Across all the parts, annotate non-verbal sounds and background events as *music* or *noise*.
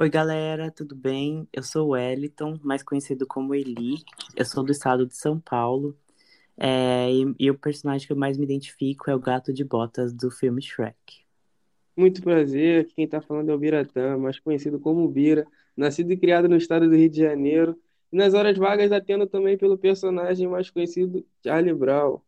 Oi, galera, tudo bem? Eu sou o Wellington, mais conhecido como Eli. Eu sou do estado de São Paulo. É, e, e o personagem que eu mais me identifico é o gato de botas do filme Shrek. Muito prazer, aqui quem tá falando é o Biratã, mais conhecido como Bira, nascido e criado no estado do Rio de Janeiro, e nas horas vagas atendo também pelo personagem mais conhecido, Charlie Brown.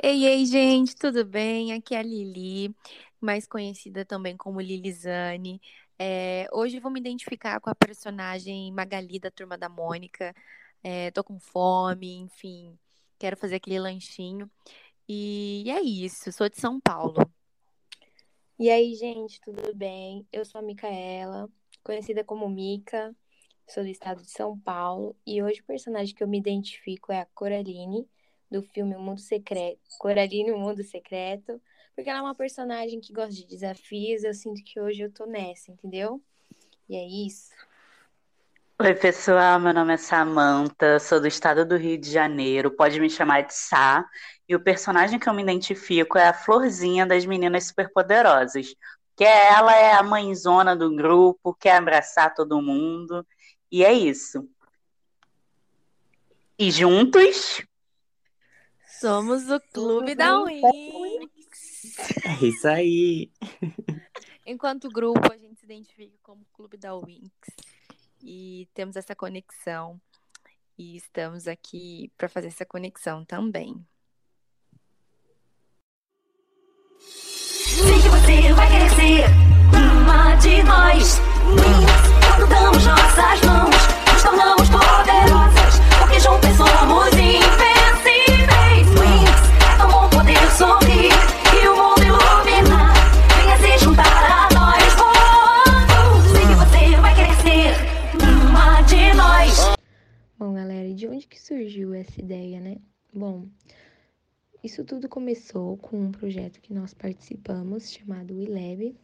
Ei, ei, gente, tudo bem? Aqui é a Lili, mais conhecida também como Lilizane. É, hoje vou me identificar com a personagem Magali da Turma da Mônica. É, tô com fome, enfim, quero fazer aquele lanchinho. E é isso, sou de São Paulo. E aí, gente, tudo bem? Eu sou a Micaela, conhecida como Mica, sou do estado de São Paulo, e hoje o personagem que eu me identifico é a Coraline, do filme O Mundo Secreto. Coraline, o Mundo Secreto, porque ela é uma personagem que gosta de desafios, eu sinto que hoje eu tô nessa, entendeu? E é isso. Oi, pessoal, meu nome é Samantha, sou do estado do Rio de Janeiro, pode me chamar de Sá, e o personagem que eu me identifico é a Florzinha das Meninas Superpoderosas, que é, ela é a mãezona do grupo, quer abraçar todo mundo, e é isso. E juntos... Somos o Clube da Winx. É isso aí. Enquanto grupo, a gente se identifica como Clube da Winx e temos essa conexão e estamos aqui para fazer essa conexão também. Sei que você vai querer ser uma de nós. Quando damos nossas mãos, nos tornamos isso tudo começou com um projeto que nós participamos chamado WeLab.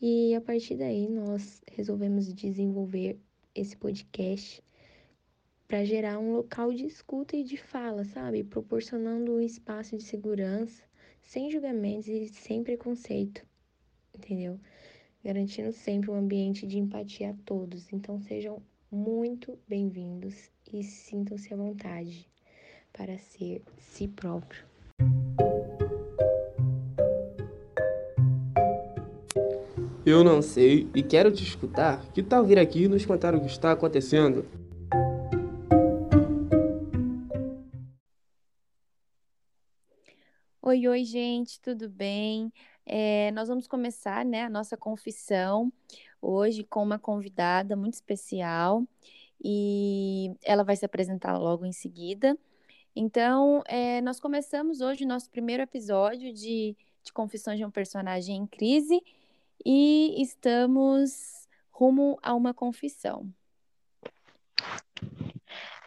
E a partir daí nós resolvemos desenvolver esse podcast para gerar um local de escuta e de fala, sabe? Proporcionando um espaço de segurança, sem julgamentos e sem preconceito, entendeu? Garantindo sempre um ambiente de empatia a todos. Então sejam muito bem-vindos e sintam-se à vontade para ser si próprio. Eu não sei e quero te escutar. Que tal vir aqui e nos contar o que está acontecendo? Oi, oi, gente, tudo bem? É, nós vamos começar né, a nossa confissão hoje com uma convidada muito especial e ela vai se apresentar logo em seguida. Então, é, nós começamos hoje o nosso primeiro episódio de, de Confissões de um Personagem em Crise e estamos rumo a uma confissão.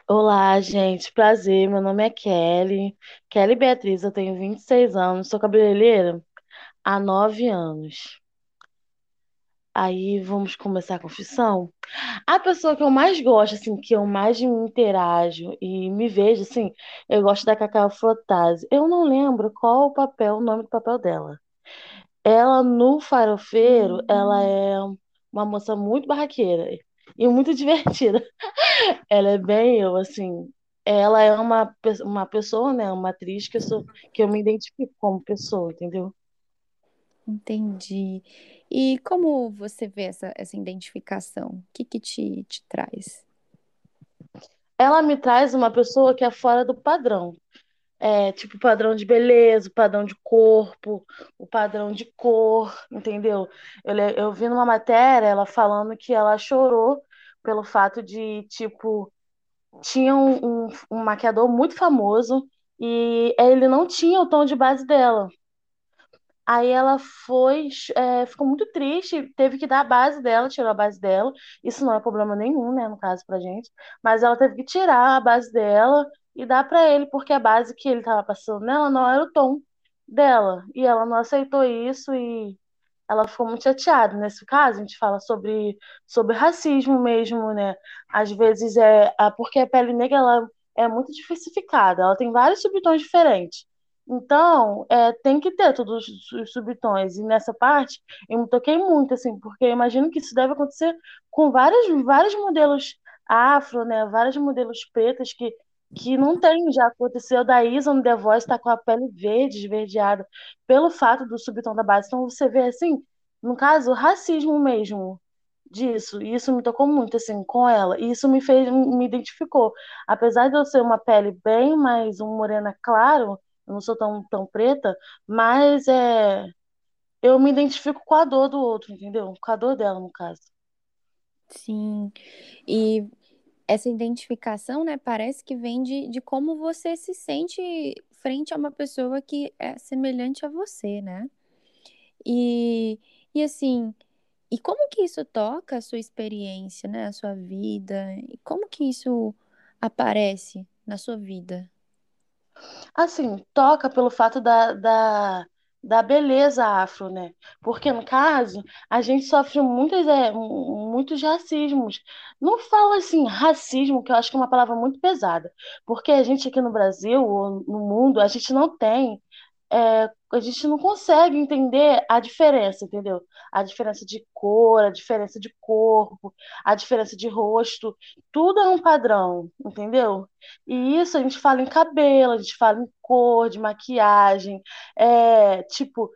Olá, gente, prazer. Meu nome é Kelly. Kelly Beatriz, eu tenho 26 anos, sou cabeleireira há 9 anos. Aí vamos começar a confissão. A pessoa que eu mais gosto, assim, que eu mais me interajo e me vejo, assim, eu gosto da Cacau Frotase. Eu não lembro qual o papel, o nome do papel dela. Ela, no Farofeiro, ela é uma moça muito barraqueira e muito *laughs* divertida. Ela é bem eu, assim. Ela é uma, uma pessoa, né? Uma atriz que eu, sou, que eu me identifico como pessoa, entendeu? Entendi. E como você vê essa, essa identificação? O que que te, te traz? Ela me traz uma pessoa que é fora do padrão. É, tipo, padrão de beleza, padrão de corpo, o padrão de cor, entendeu? Eu, eu vi numa matéria ela falando que ela chorou pelo fato de, tipo, tinha um, um, um maquiador muito famoso e ele não tinha o tom de base dela. Aí ela foi, é, ficou muito triste, teve que dar a base dela, tirou a base dela. Isso não é problema nenhum, né, no caso pra gente. Mas ela teve que tirar a base dela e dar pra ele, porque a base que ele tava passando nela não era o tom dela. E ela não aceitou isso e ela ficou muito chateada. Nesse caso, a gente fala sobre, sobre racismo mesmo, né? Às vezes é a- porque a pele negra ela é muito diversificada, ela tem vários subtons diferentes. Então, é, tem que ter todos os subtons. E nessa parte, eu me toquei muito, assim, porque eu imagino que isso deve acontecer com vários, vários modelos afro, né? Vários modelos pretos que, que não tem. Já aconteceu da Isa no The Voice tá com a pele verde, esverdeada, pelo fato do subtom da base. Então, você vê, assim, no caso, racismo mesmo disso. E isso me tocou muito, assim, com ela. E isso me fez, me identificou. Apesar de eu ser uma pele bem mais um morena claro, eu não sou tão, tão preta, mas é, eu me identifico com a dor do outro, entendeu? Com a dor dela, no caso. Sim. E essa identificação, né, parece que vem de, de como você se sente frente a uma pessoa que é semelhante a você, né? E, e assim, e como que isso toca a sua experiência, né, a sua vida? E como que isso aparece na sua vida? Assim, toca pelo fato da, da, da beleza afro, né? Porque, no caso, a gente sofre muitos, é, muitos racismos. Não falo assim, racismo, que eu acho que é uma palavra muito pesada. Porque a gente aqui no Brasil, ou no mundo, a gente não tem é, a gente não consegue entender a diferença, entendeu? A diferença de cor, a diferença de corpo, a diferença de rosto, tudo é um padrão, entendeu? E isso a gente fala em cabelo, a gente fala em cor, de maquiagem, é, tipo,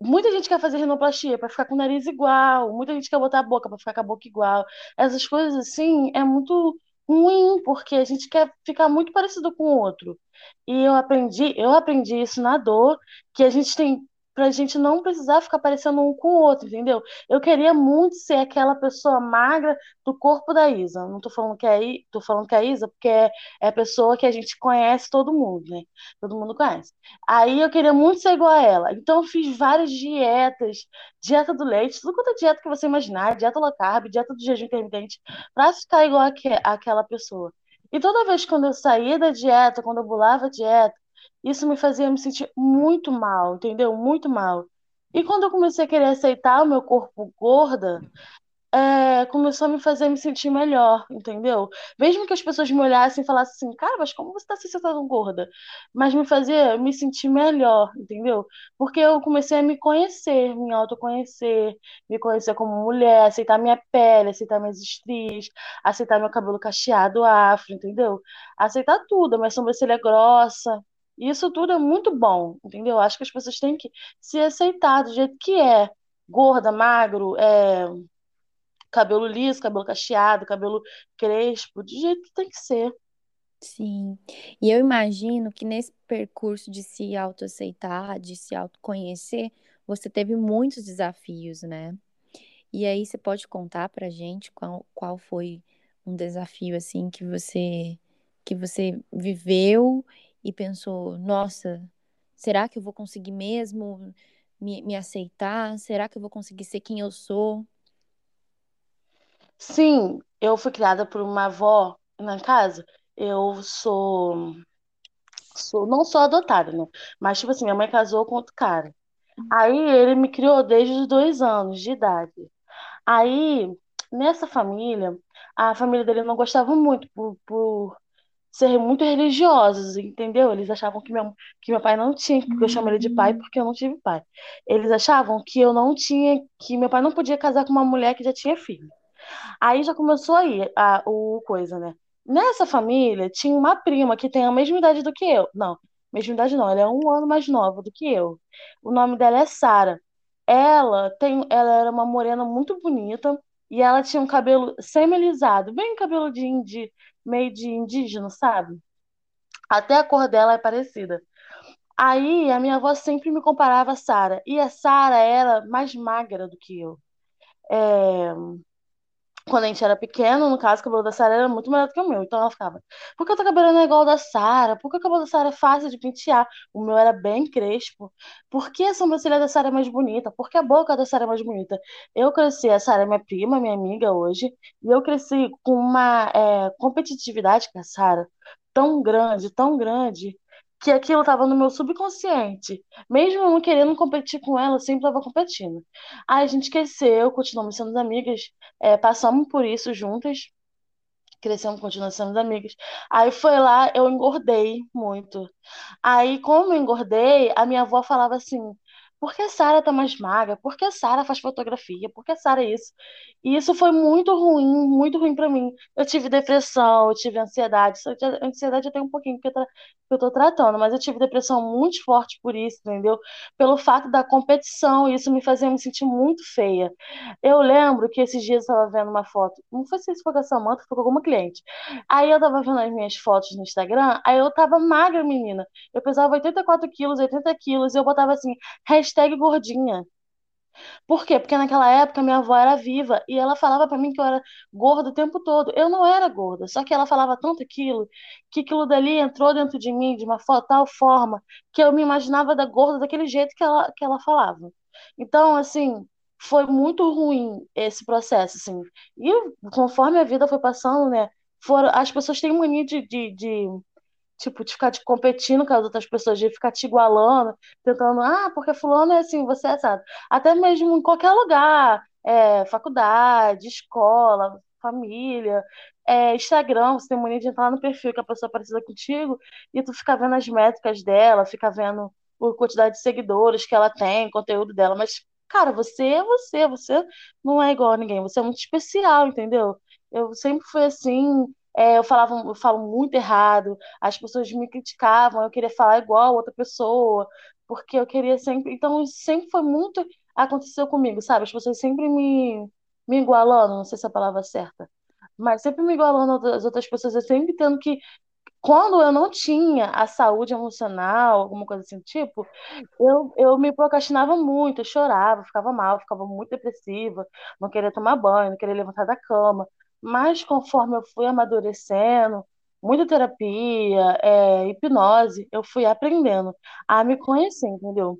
muita gente quer fazer rinoplastia para ficar com o nariz igual, muita gente quer botar a boca para ficar com a boca igual. Essas coisas assim é muito ruim, porque a gente quer ficar muito parecido com o outro. E eu aprendi, eu aprendi isso na dor, que a gente tem pra gente não precisar ficar parecendo um com o outro, entendeu? Eu queria muito ser aquela pessoa magra do corpo da Isa. Não tô falando que é, tô falando que é a Isa, porque é, é a pessoa que a gente conhece todo mundo, né? Todo mundo conhece. Aí eu queria muito ser igual a ela. Então eu fiz várias dietas, dieta do leite, tudo quanto é dieta que você imaginar, dieta low carb, dieta do jejum intermitente, pra ficar igual a aquela pessoa. E toda vez quando eu saía da dieta, quando eu pulava a dieta, isso me fazia me sentir muito mal, entendeu? Muito mal. E quando eu comecei a querer aceitar o meu corpo gorda, é, começou a me fazer me sentir melhor, entendeu? Mesmo que as pessoas me olhassem e falassem assim, cara, mas como você está se sentindo gorda? Mas me fazia me sentir melhor, entendeu? Porque eu comecei a me conhecer, me autoconhecer, me conhecer como mulher, aceitar minha pele, aceitar minhas estrias, aceitar meu cabelo cacheado afro, entendeu? Aceitar tudo, minha sobrancelha grossa. Isso tudo é muito bom, entendeu? Acho que as pessoas têm que se aceitar do jeito que é. Gorda, magro, é, cabelo liso, cabelo cacheado, cabelo crespo, do jeito que tem que ser. Sim. E eu imagino que nesse percurso de se autoaceitar, de se autoconhecer, você teve muitos desafios, né? E aí você pode contar pra gente qual, qual foi um desafio assim que você que você viveu e pensou, nossa, será que eu vou conseguir mesmo me, me aceitar? Será que eu vou conseguir ser quem eu sou? Sim, eu fui criada por uma avó na casa. Eu sou, sou não sou adotada, né? Mas, tipo assim, minha mãe casou com outro cara. Aí ele me criou desde os dois anos de idade. Aí, nessa família, a família dele não gostava muito por, por ser muito religiosos, entendeu? Eles achavam que meu, que meu pai não tinha, porque eu chamo ele de pai porque eu não tive pai. Eles achavam que eu não tinha, que meu pai não podia casar com uma mulher que já tinha filho. Aí já começou aí a, o coisa, né? Nessa família tinha uma prima que tem a mesma idade do que eu. Não, mesma idade não, ela é um ano mais nova do que eu. O nome dela é Sara. Ela tem, ela era uma morena muito bonita e ela tinha um cabelo semi-alisado, bem cabelo de, meio de indígena, sabe? Até a cor dela é parecida. Aí a minha avó sempre me comparava a Sara. E a Sara era mais magra do que eu. É quando a gente era pequeno, no caso, o cabelo da Sara era muito melhor do que o meu. Então ela ficava, por que o teu cabelo não é igual ao da Sara? Por que o cabelo da Sara é fácil de pentear? O meu era bem crespo. Por que a sobrancelha da Sara é mais bonita? Por que a boca da Sara é mais bonita? Eu cresci, a Sara é minha prima, minha amiga hoje, e eu cresci com uma é, competitividade com a Sara tão grande, tão grande, que aquilo estava no meu subconsciente. Mesmo eu não querendo competir com ela, eu sempre estava competindo. Aí a gente cresceu, continuamos sendo amigas, é, passamos por isso juntas. Crescemos, continuamos sendo amigas. Aí foi lá, eu engordei muito. Aí, como eu engordei, a minha avó falava assim: por que a Sara tá mais magra? Por que a Sara faz fotografia? Por que a Sara é isso? E isso foi muito ruim, muito ruim para mim. Eu tive depressão, eu tive ansiedade. Ansiedade eu tenho um pouquinho que eu, tô tratando, mas eu tive depressão muito forte por isso, entendeu? Pelo fato da competição, isso me fazia me sentir muito feia. Eu lembro que esses dias eu tava vendo uma foto, não sei se foi com a Samanta, foi com alguma cliente. Aí eu tava vendo as minhas fotos no Instagram, aí eu tava magra, menina. Eu pesava 84 quilos, 80 quilos, e eu botava assim, gordinha. Por quê? Porque naquela época minha avó era viva e ela falava para mim que eu era gorda o tempo todo. Eu não era gorda, só que ela falava tanto aquilo que aquilo dali entrou dentro de mim de uma tal forma que eu me imaginava da gorda daquele jeito que ela, que ela falava. Então, assim, foi muito ruim esse processo, assim. E conforme a vida foi passando, né, foram, as pessoas têm mania de, de, de tipo, de ficar te competindo com as outras pessoas, de ficar te igualando, tentando, ah, porque fulano é assim, você é sabe. Até mesmo em qualquer lugar, é, faculdade, escola, família, é, Instagram, você tem mania de entrar no perfil que a pessoa parecida contigo e tu fica vendo as métricas dela, fica vendo a quantidade de seguidores que ela tem, conteúdo dela, mas, cara, você é você, você não é igual a ninguém, você é muito especial, entendeu? Eu sempre fui assim, é, eu falava, eu falo muito errado, as pessoas me criticavam, eu queria falar igual outra pessoa, porque eu queria sempre. Então, sempre foi muito. Aconteceu comigo, sabe? As pessoas sempre me, me igualando, não sei se é a palavra certa, mas sempre me igualando às outras pessoas, eu sempre tendo que. Quando eu não tinha a saúde emocional, alguma coisa assim, tipo, eu, eu me procrastinava muito, eu chorava, ficava mal, ficava muito depressiva, não queria tomar banho, não queria levantar da cama. Mas conforme eu fui amadurecendo, muita terapia, é, hipnose, eu fui aprendendo a me conhecer, entendeu?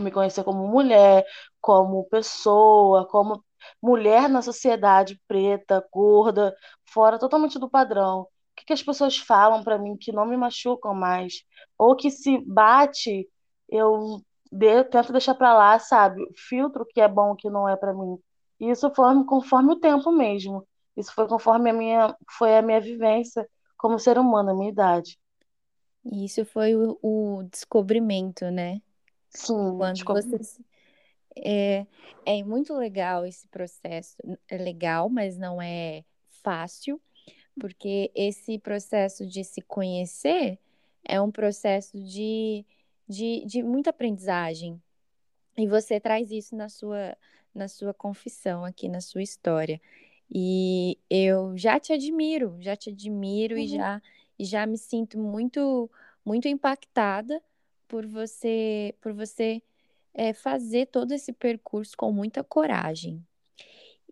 Me conhecer como mulher, como pessoa, como mulher na sociedade preta, gorda, fora totalmente do padrão. O que, que as pessoas falam para mim que não me machucam mais? Ou que se bate, eu de, tento deixar para lá, sabe? Filtro o que é bom, o que não é para mim. Isso foi conforme o tempo mesmo. Isso foi conforme a minha, foi a minha vivência como ser humano, a minha idade. E isso foi o, o descobrimento, né? Sim, Quando descob- você é, é muito legal esse processo. É legal, mas não é fácil, porque esse processo de se conhecer é um processo de, de, de muita aprendizagem. E você traz isso na sua, na sua confissão aqui, na sua história. E eu já te admiro, já te admiro e Uhum. já, e já me sinto muito, muito impactada por você, por você é, fazer todo esse percurso com muita coragem.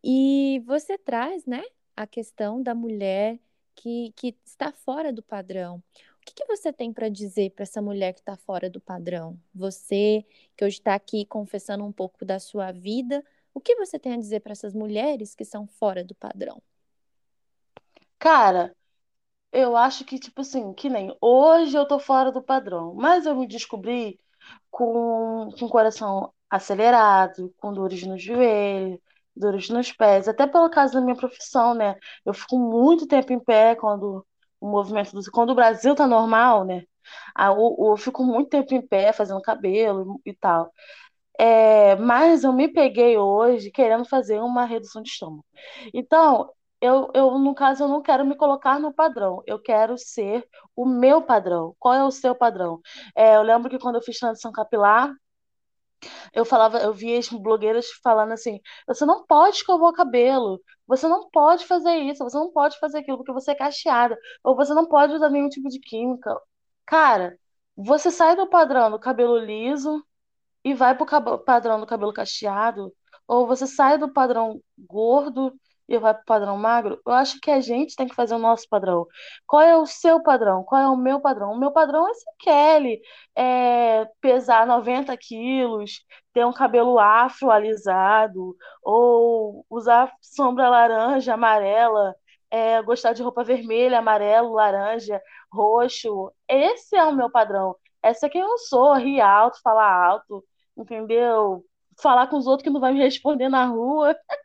E você traz, né, a questão da mulher que, que está fora do padrão. O que que você tem para dizer para essa mulher que está fora do padrão? Você, que hoje está aqui confessando um pouco da sua vida, o que você tem a dizer para essas mulheres que são fora do padrão? Cara, eu acho que, tipo assim, que nem hoje eu tô fora do padrão, mas eu me descobri com, com coração acelerado, com dores no joelho, dores nos pés, até pelo caso da minha profissão, né? Eu fico muito tempo em pé quando o movimento do, quando o Brasil tá normal, né? Ah, eu, eu fico muito tempo em pé fazendo cabelo e tal. É, mas eu me peguei hoje querendo fazer uma redução de estômago. Então, eu, eu, no caso, eu não quero me colocar no padrão, eu quero ser o meu padrão. Qual é o seu padrão? É, eu lembro que quando eu fiz transição capilar, eu falava, eu via as blogueiras falando assim: você não pode escovar o cabelo, você não pode fazer isso, você não pode fazer aquilo porque você é cacheada, ou você não pode usar nenhum tipo de química. Cara, você sai do padrão do cabelo liso e vai pro cab- padrão do cabelo cacheado, ou você sai do padrão gordo e vai pro padrão magro, eu acho que a gente tem que fazer o nosso padrão. Qual é o seu padrão? Qual é o meu padrão? O meu padrão é ser Kelly, é pesar 90 quilos, ter um cabelo afro alisado, ou usar sombra laranja, amarela, é, gostar de roupa vermelha, amarelo, laranja, roxo. Esse é o meu padrão. Essa é quem eu sou, rir alto, falar alto, entendeu? falar com os outros que não vai me responder na rua. *laughs*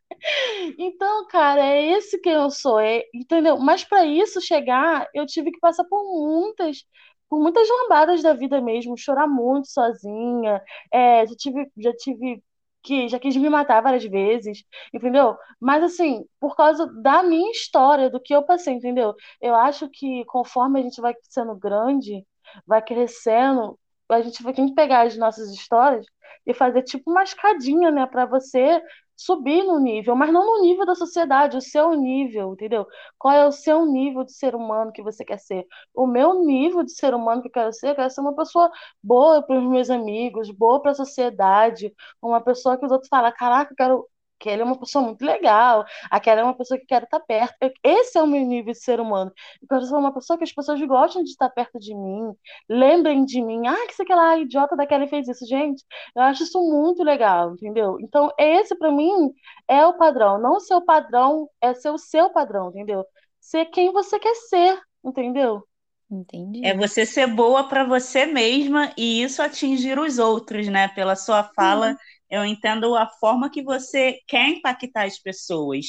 Então, cara, é esse que eu sou, é, entendeu? Mas para isso chegar, eu tive que passar por muitas, por muitas lambadas da vida mesmo, chorar muito sozinha. É, já tive, já tive que já quis me matar várias vezes, entendeu? Mas assim, por causa da minha história, do que eu passei, entendeu? Eu acho que conforme a gente vai sendo grande, vai crescendo, a gente vai ter que pegar as nossas histórias e fazer tipo uma escadinha, né, para você subir no nível, mas não no nível da sociedade, o seu nível, entendeu? Qual é o seu nível de ser humano que você quer ser? O meu nível de ser humano que eu quero ser, eu quero ser uma pessoa boa para os meus amigos, boa para a sociedade, uma pessoa que os outros falam, caraca, eu quero aquela é uma pessoa muito legal, aquela é uma pessoa que quer estar perto. Esse é o meu nível de ser humano. Eu quero ser uma pessoa que as pessoas gostem de estar perto de mim, lembrem de mim. Ah, que sei que lá, idiota daquela fez isso. Gente, eu acho isso muito legal, entendeu? Então, esse para mim é o padrão. Não o seu padrão, é ser o seu padrão, entendeu? Ser quem você quer ser, entendeu? Entendi. É você ser boa para você mesma e isso atingir os outros, né? Pela sua fala, uhum eu entendo a forma que você quer impactar as pessoas.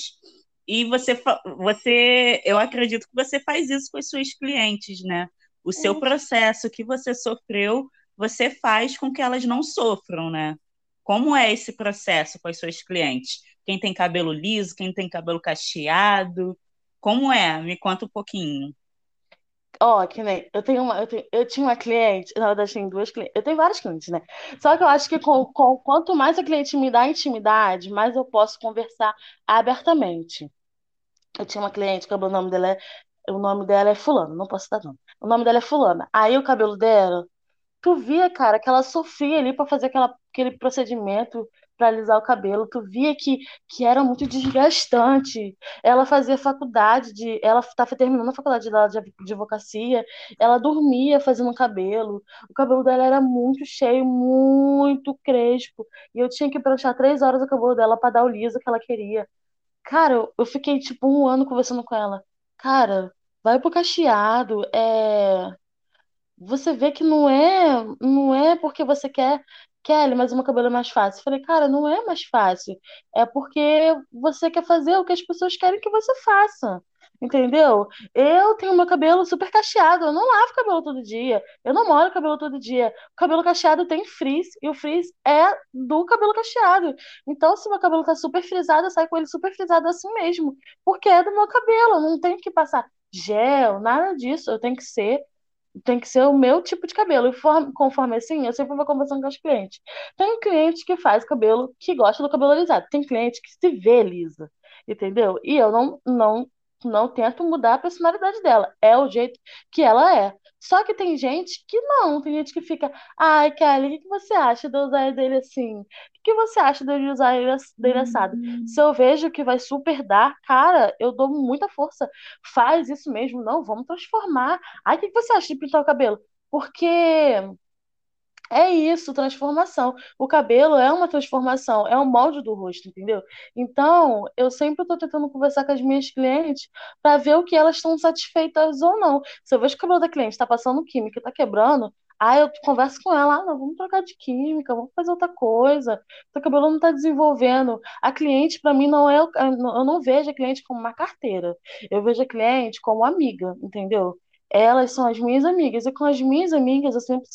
E você, você, eu acredito que você faz isso com as suas clientes, né? O seu uhum. processo que você sofreu, você faz com que elas não sofram, né? Como é esse processo com as suas clientes? Quem tem cabelo liso, quem tem cabelo cacheado? Como é? Me conta um pouquinho. Ó, que nem, eu tenho uma, eu, tenho, eu tinha uma cliente, na verdade, tem duas clientes, eu tenho vários clientes, né? Só que eu acho que com, com, quanto mais a cliente me dá intimidade, mais eu posso conversar abertamente. Eu tinha uma cliente que o nome dela é, o nome dela é fulano, não posso dar nome. O nome dela é fulana. Aí o cabelo dela, tu via, cara, que ela sofria ali para fazer aquela, aquele procedimento para alisar o cabelo, tu via que, que era muito desgastante. Ela fazia faculdade de. Ela estava terminando a faculdade dela de advocacia, ela dormia fazendo cabelo. O cabelo dela era muito cheio, muito crespo. E eu tinha que pranchar três horas o cabelo dela para dar o liso que ela queria. Cara, eu fiquei tipo um ano conversando com ela. Cara, vai pro cacheado, é você vê que não é, não é porque você quer Kelly, mas o meu cabelo é mais fácil. Eu falei, cara, não é mais fácil. É porque você quer fazer o que as pessoas querem que você faça. Entendeu? Eu tenho meu cabelo super cacheado. Eu não lavo cabelo todo dia. Eu não molho cabelo todo dia. O cabelo cacheado tem frizz. E o frizz é do cabelo cacheado. Então, se meu cabelo tá super frisado, eu saio com ele super frisado assim mesmo. Porque é do meu cabelo. Não tenho que passar gel, nada disso. Eu tenho que ser tem que ser o meu tipo de cabelo. E conforme assim, eu sempre vou conversando com os clientes. Tem cliente que faz cabelo que gosta do cabelo alisado. Tem cliente que se vê lisa, entendeu? E eu não, não não tento mudar a personalidade dela. É o jeito que ela é. Só que tem gente que não, tem gente que fica, ai, Kelly, o que, você acha de eu usar dele assim? O que, você acha de eu usar ele, dele assado? Uhum. Se eu vejo que vai super dar, cara, eu dou muita força. Faz isso mesmo. Não, vamos transformar. Ai, o que, que você acha de pintar o cabelo? Porque é isso, transformação. O cabelo é uma transformação, é um molde do rosto, entendeu? Então, eu sempre estou tentando conversar com as minhas clientes para ver o que elas estão satisfeitas ou não. Se eu vejo que o cabelo da cliente está passando química, está quebrando, aí eu converso com ela, ah, não, vamos trocar de química, vamos fazer outra coisa. Seu cabelo não está desenvolvendo. A cliente, para mim, não é. Eu não vejo a cliente como uma carteira. Eu vejo a cliente como amiga, entendeu? Elas são as minhas amigas. E com as minhas amigas, eu sempre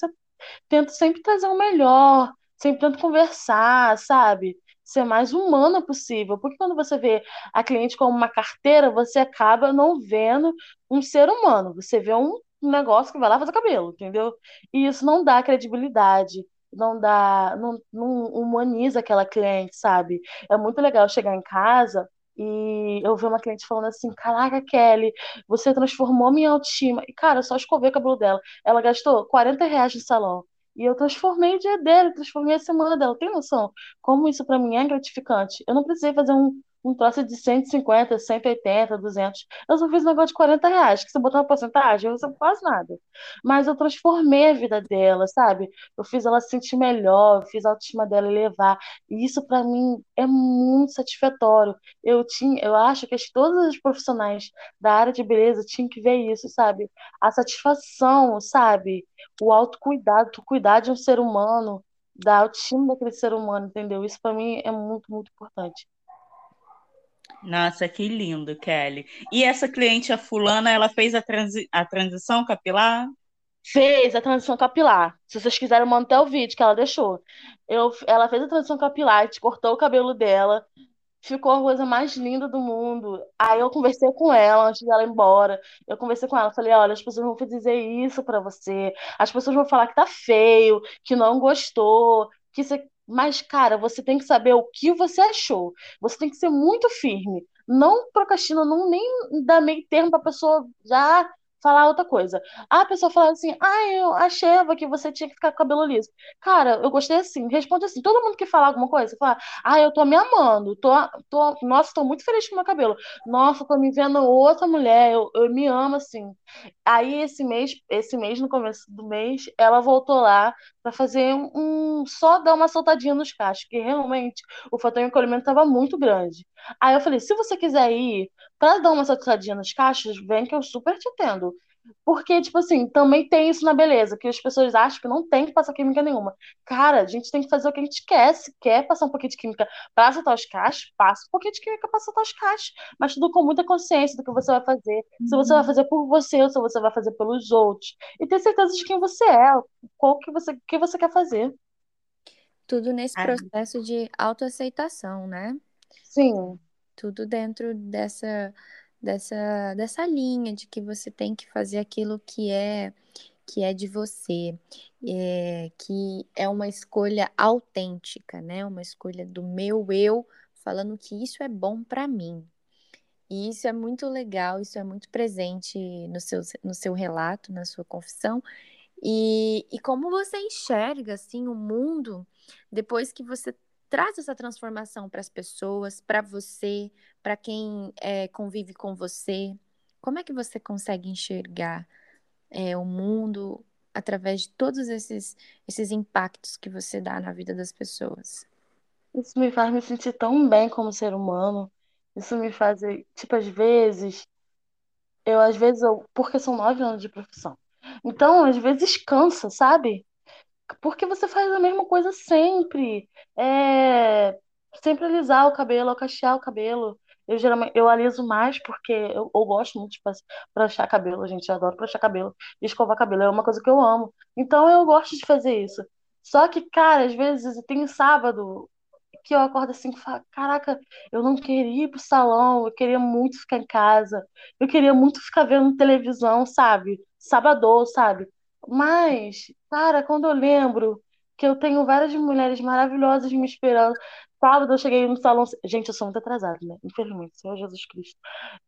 tento sempre trazer o melhor, sempre tento conversar, sabe? Ser mais humana possível. Porque quando você vê a cliente como uma carteira, você acaba não vendo um ser humano. Você vê um negócio que vai lá fazer cabelo, entendeu? E isso não dá credibilidade não dá, não, não, humaniza aquela cliente, sabe? É muito legal chegar em casa e eu vi uma cliente falando assim: Caraca, Kelly, você transformou minha autoestima. E, cara, eu só escovei o cabelo dela. Ela gastou 40 reais no salão. E eu transformei o dia dela, transformei a semana dela. Tem noção? Como isso para mim é gratificante? Eu não precisei fazer um, um troço de 150, 180, 200. Eu só fiz um negócio de 40 reais, que se eu botar uma porcentagem, eu recebo quase nada. Mas eu transformei a vida dela, sabe? Eu fiz ela se sentir melhor, fiz a autoestima dela elevar. E isso para mim é muito satisfatório. Eu tinha, eu acho que todas as profissionais da área de beleza tinham que ver isso, sabe? A satisfação, sabe? O autocuidado, tu cuidar de um ser humano da autoestima daquele ser humano, entendeu? Isso para mim é muito, muito importante. Nossa, que lindo, Kelly. E essa cliente, a fulana, ela fez a, transi a transição capilar? Fez a transição capilar. Se vocês quiserem, manter o vídeo que ela deixou. Eu, ela fez a transição capilar, cortou o cabelo dela, ficou a coisa mais linda do mundo. Aí eu conversei com ela antes dela ir embora. Eu conversei com ela, falei: olha, as pessoas vão dizer isso pra você, as pessoas vão falar que tá feio, que não gostou, que você. Mas, cara, você tem que saber o que você achou. Você tem que ser muito firme. Não procrastina, não nem dá meio termo pra pessoa já falar outra coisa. A pessoa fala assim, ah, eu achava que você tinha que ficar com cabelo liso. Cara, eu gostei assim, responde assim, todo mundo que fala alguma coisa, fala, ah, eu tô me amando, tô, tô, nossa, tô muito feliz com o meu cabelo. Nossa, tô me vendo outra mulher, eu, eu me amo assim. Aí esse mês, esse mês, no começo do mês, ela voltou lá para fazer um, um, só dar uma soltadinha nos cachos, porque realmente o fator encolhimento estava muito grande. Aí eu falei, se você quiser ir para dar uma soltadinha nos cachos, vem que eu super te entendo. Porque, tipo assim, também tem isso na beleza, que as pessoas acham que não tem que passar química nenhuma. Cara, a gente tem que fazer o que a gente quer. Se quer passar um pouquinho de química para soltar os cachos, passa um pouquinho de química para soltar os cachos. Mas tudo com muita consciência do que você vai fazer. Se você vai fazer por você ou se você vai fazer pelos outros. E ter certeza de quem você é, qual que você, que você quer fazer. Tudo nesse processo de autoaceitação, né? Sim. Tudo dentro dessa dessa, dessa linha de que você tem que fazer aquilo que é que é de você, é, que é uma escolha autêntica, né? Uma escolha do meu eu, falando que isso é bom para mim. E isso é muito legal, isso é muito presente no seu, no seu relato, na sua confissão. E, e como você enxerga assim o mundo depois que você traz essa transformação para as pessoas, para você, para quem é, convive com você? Como é que você consegue enxergar é, o mundo através de todos esses, esses impactos que você dá na vida das pessoas? Isso me faz me sentir tão bem como ser humano. Isso me faz, tipo, às vezes, eu, às vezes, eu, porque são nove anos de profissão. Então, às vezes cansa, sabe? Porque você faz a mesma coisa sempre. É, sempre alisar o cabelo, cachear o cabelo. Eu geralmente eu aliso mais porque eu, eu gosto muito de pranchar cabelo, gente. Eu adoro pranchar cabelo e escovar cabelo. É uma coisa que eu amo. Então eu gosto de fazer isso. Só que, cara, às vezes tem sábado que eu acordo assim e falo, caraca, eu não queria ir pro salão, eu queria muito ficar em casa, eu queria muito ficar vendo televisão, sabe? Sábado, sabe? Mas, cara, quando eu lembro que eu tenho várias mulheres maravilhosas me esperando. Sábado eu cheguei no salão. Gente, eu sou muito atrasada, né? Infelizmente, Senhor Jesus Cristo.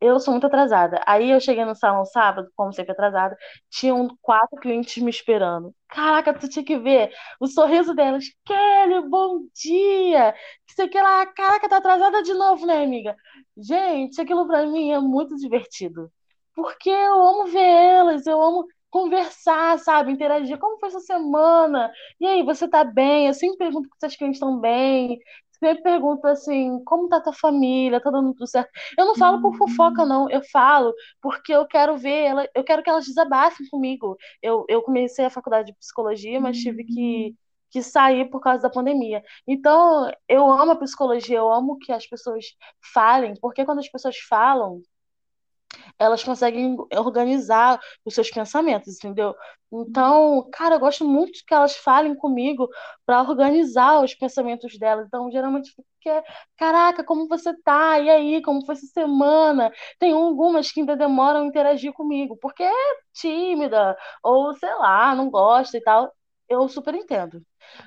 Eu sou muito atrasada. Aí eu cheguei no salão sábado, como sempre atrasada, tinham quatro clientes me esperando. Caraca, tu tinha que ver o sorriso delas. Kelly, bom dia! Que sei que lá, caraca, tá atrasada de novo, né, amiga? Gente, aquilo pra mim é muito divertido. Porque eu amo ver elas, eu amo conversar, sabe? Interagir. Como foi essa semana? E aí, você tá bem? Eu sempre pergunto se as clientes estão bem. Sempre pergunto assim, como tá tua família? Tá dando tudo certo? Eu não falo por fofoca, não. Eu falo porque eu quero ver ela, eu quero que elas desabafem comigo. Eu, eu comecei a faculdade de psicologia, mas tive que que sair por causa da pandemia. Então, eu amo a psicologia, eu amo que as pessoas falem, porque quando as pessoas falam, elas conseguem organizar os seus pensamentos, entendeu? Então, cara, eu gosto muito que elas falem comigo para organizar os pensamentos delas. Então, geralmente fica, caraca, como você tá? E aí, como foi essa semana? Tem algumas que ainda demoram a interagir comigo, porque é tímida, ou sei lá, não gosta e tal. Eu super entendo.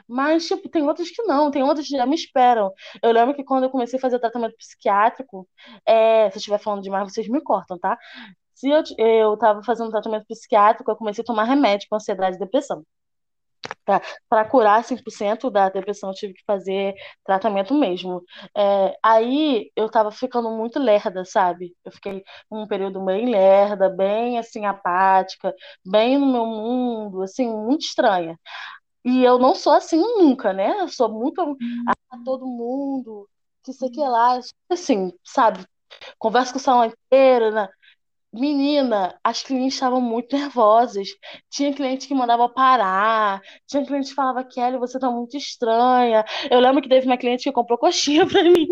Mas, tipo, tem outros que não, tem outros que já me esperam. Eu lembro que quando eu comecei a fazer tratamento psiquiátrico, é, se eu estiver falando demais, vocês me cortam, tá? Se eu, eu tava fazendo tratamento psiquiátrico, eu comecei a tomar remédio para ansiedade e depressão. Para curar 5% da depressão, eu tive que fazer tratamento mesmo. É, aí eu tava ficando muito lerda, sabe? Eu fiquei um período bem lerda, bem assim, apática, bem no meu mundo, assim, muito estranha. E eu não sou assim nunca, né? Eu sou muito a todo mundo, que sei que lá, assim, sabe? Converso com o salão inteiro, né? Menina, as clientes estavam muito nervosas. Tinha cliente que mandava parar. Tinha cliente que falava, Kelly, você tá muito estranha. Eu lembro que teve uma cliente que comprou coxinha *laughs* pra mim.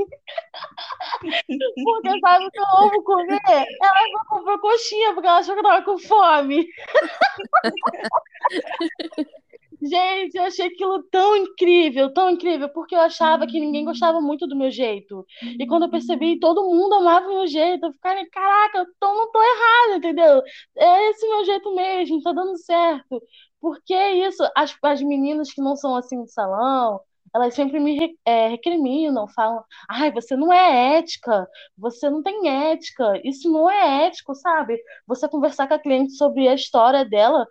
Porque sabe que eu amo comer. Ela só comprou coxinha porque ela achou que eu tava com fome. *laughs* Gente, eu achei aquilo tão incrível, tão incrível, porque eu achava que ninguém gostava muito do meu jeito. E quando eu percebi, todo mundo amava o meu jeito, eu fiquei, caraca, então não tô errada, entendeu? É esse meu jeito mesmo, tá dando certo. Porque isso, as, as meninas que não são assim do salão, elas sempre me é, recriminam, falam, ai, você não é ética, você não tem ética, isso não é ético, sabe? Você conversar com a cliente sobre a história dela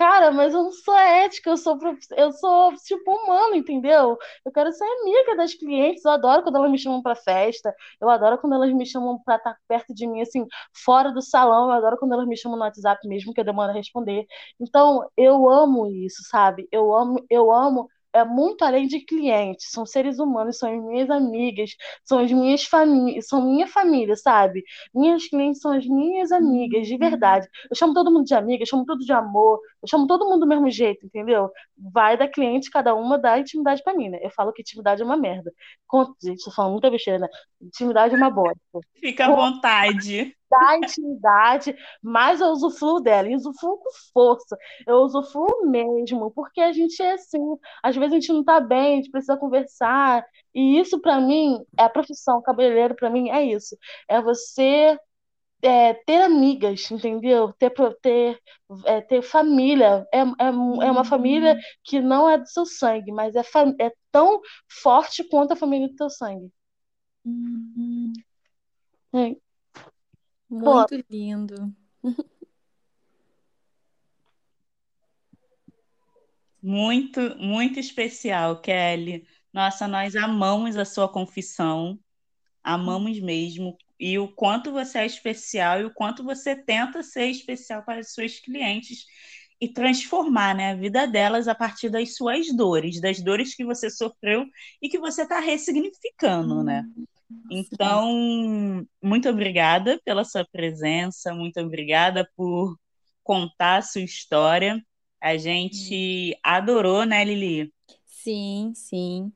Cara, mas eu não sou ética, eu sou, eu sou tipo humano, entendeu? Eu quero ser amiga das clientes, eu adoro quando elas me chamam para festa, eu adoro quando elas me chamam para estar perto de mim, assim, fora do salão, eu adoro quando elas me chamam no WhatsApp mesmo, que eu demoro a responder. Então, eu amo isso, sabe? Eu amo, eu amo é muito além de clientes, são seres humanos, são as minhas amigas, são as minhas famílias, são minha família, sabe? Minhas clientes são as minhas amigas, de verdade. Eu chamo todo mundo de amiga, eu chamo tudo de amor, eu chamo todo mundo do mesmo jeito, entendeu? Vai da cliente, cada uma dá intimidade pra mim, né? Eu falo que intimidade é uma merda. Conto, gente, tô falando muita besteira, né? Intimidade é uma bosta. Fica à vontade da intimidade, mas eu usufruo dela, e usufruo com força, eu usufruo mesmo, porque a gente é assim, às vezes a gente não tá bem, a gente precisa conversar, e isso para mim, é a profissão, cabeleireiro para mim é isso, é você é, ter amigas, entendeu? Ter, ter, é, ter família, é, é, é uma família uhum. que não é do seu sangue, mas é, é tão forte quanto a família do teu sangue. É. Muito Pô. lindo. *laughs* Muito, muito especial, Kelly. Nossa, nós amamos a sua confissão, amamos mesmo. E o quanto você é especial e o quanto você tenta ser especial para as suas clientes e transformar né, a vida delas a partir das suas dores, das dores que você sofreu e que você está ressignificando, né? Então, muito obrigada pela sua presença, muito obrigada por contar a sua história. A gente adorou, né, Lili? Sim, sim.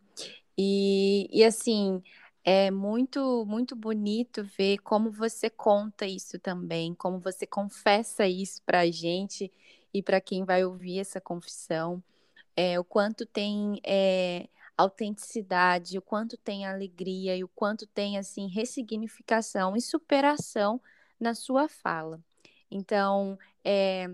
E, e assim, é muito, muito bonito ver como você conta isso também, como você confessa isso para a gente e para quem vai ouvir essa confissão. É, o quanto tem é, autenticidade, o quanto tem alegria e o quanto tem assim ressignificação e superação na sua fala. Então, é,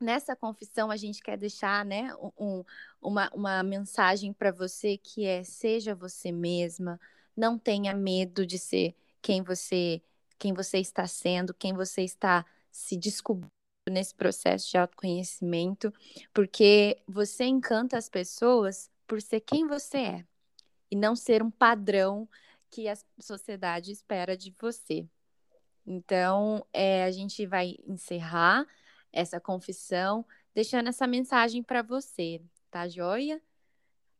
nessa confissão a gente quer deixar, né, um, uma, uma mensagem para você que é seja você mesma, não tenha medo de ser quem você quem você está sendo, quem você está se descobrindo nesse processo de autoconhecimento, porque você encanta as pessoas por ser quem você é e não ser um padrão que a sociedade espera de você. Então, é, a gente vai encerrar essa confissão deixando essa mensagem para você, tá joia?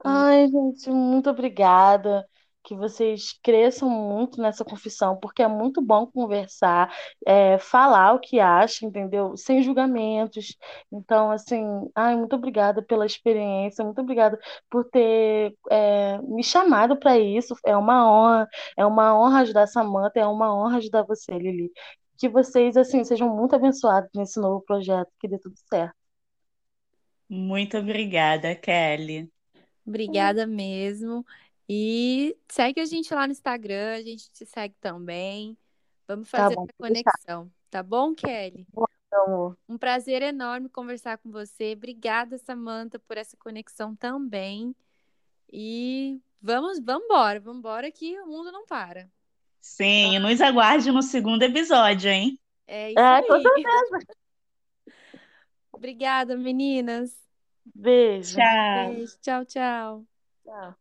Ai, gente, muito obrigada que vocês cresçam muito nessa confissão, porque é muito bom conversar, é, falar o que acha, entendeu? Sem julgamentos. Então, assim, ai, muito obrigada pela experiência, muito obrigada por ter é, me chamado para isso. É uma honra, é uma honra ajudar a Samanta, é uma honra ajudar você, Lili. Que vocês, assim, sejam muito abençoados nesse novo projeto, que dê tudo certo. Muito obrigada, Kelly. Obrigada mesmo. E segue a gente lá no Instagram, a gente te segue também. Vamos tá fazer tá bom, essa conexão. Tá bom, Kelly? Um prazer enorme conversar com você. Obrigada, Samanta, por essa conexão também. E vamos, vamos embora, vamos embora que o mundo não para. Sim, nos aguarde no segundo episódio, hein? É isso é, aí. Com certeza. Obrigada, meninas. Beijo. Tchau. Beijo. Tchau, tchau. Tchau.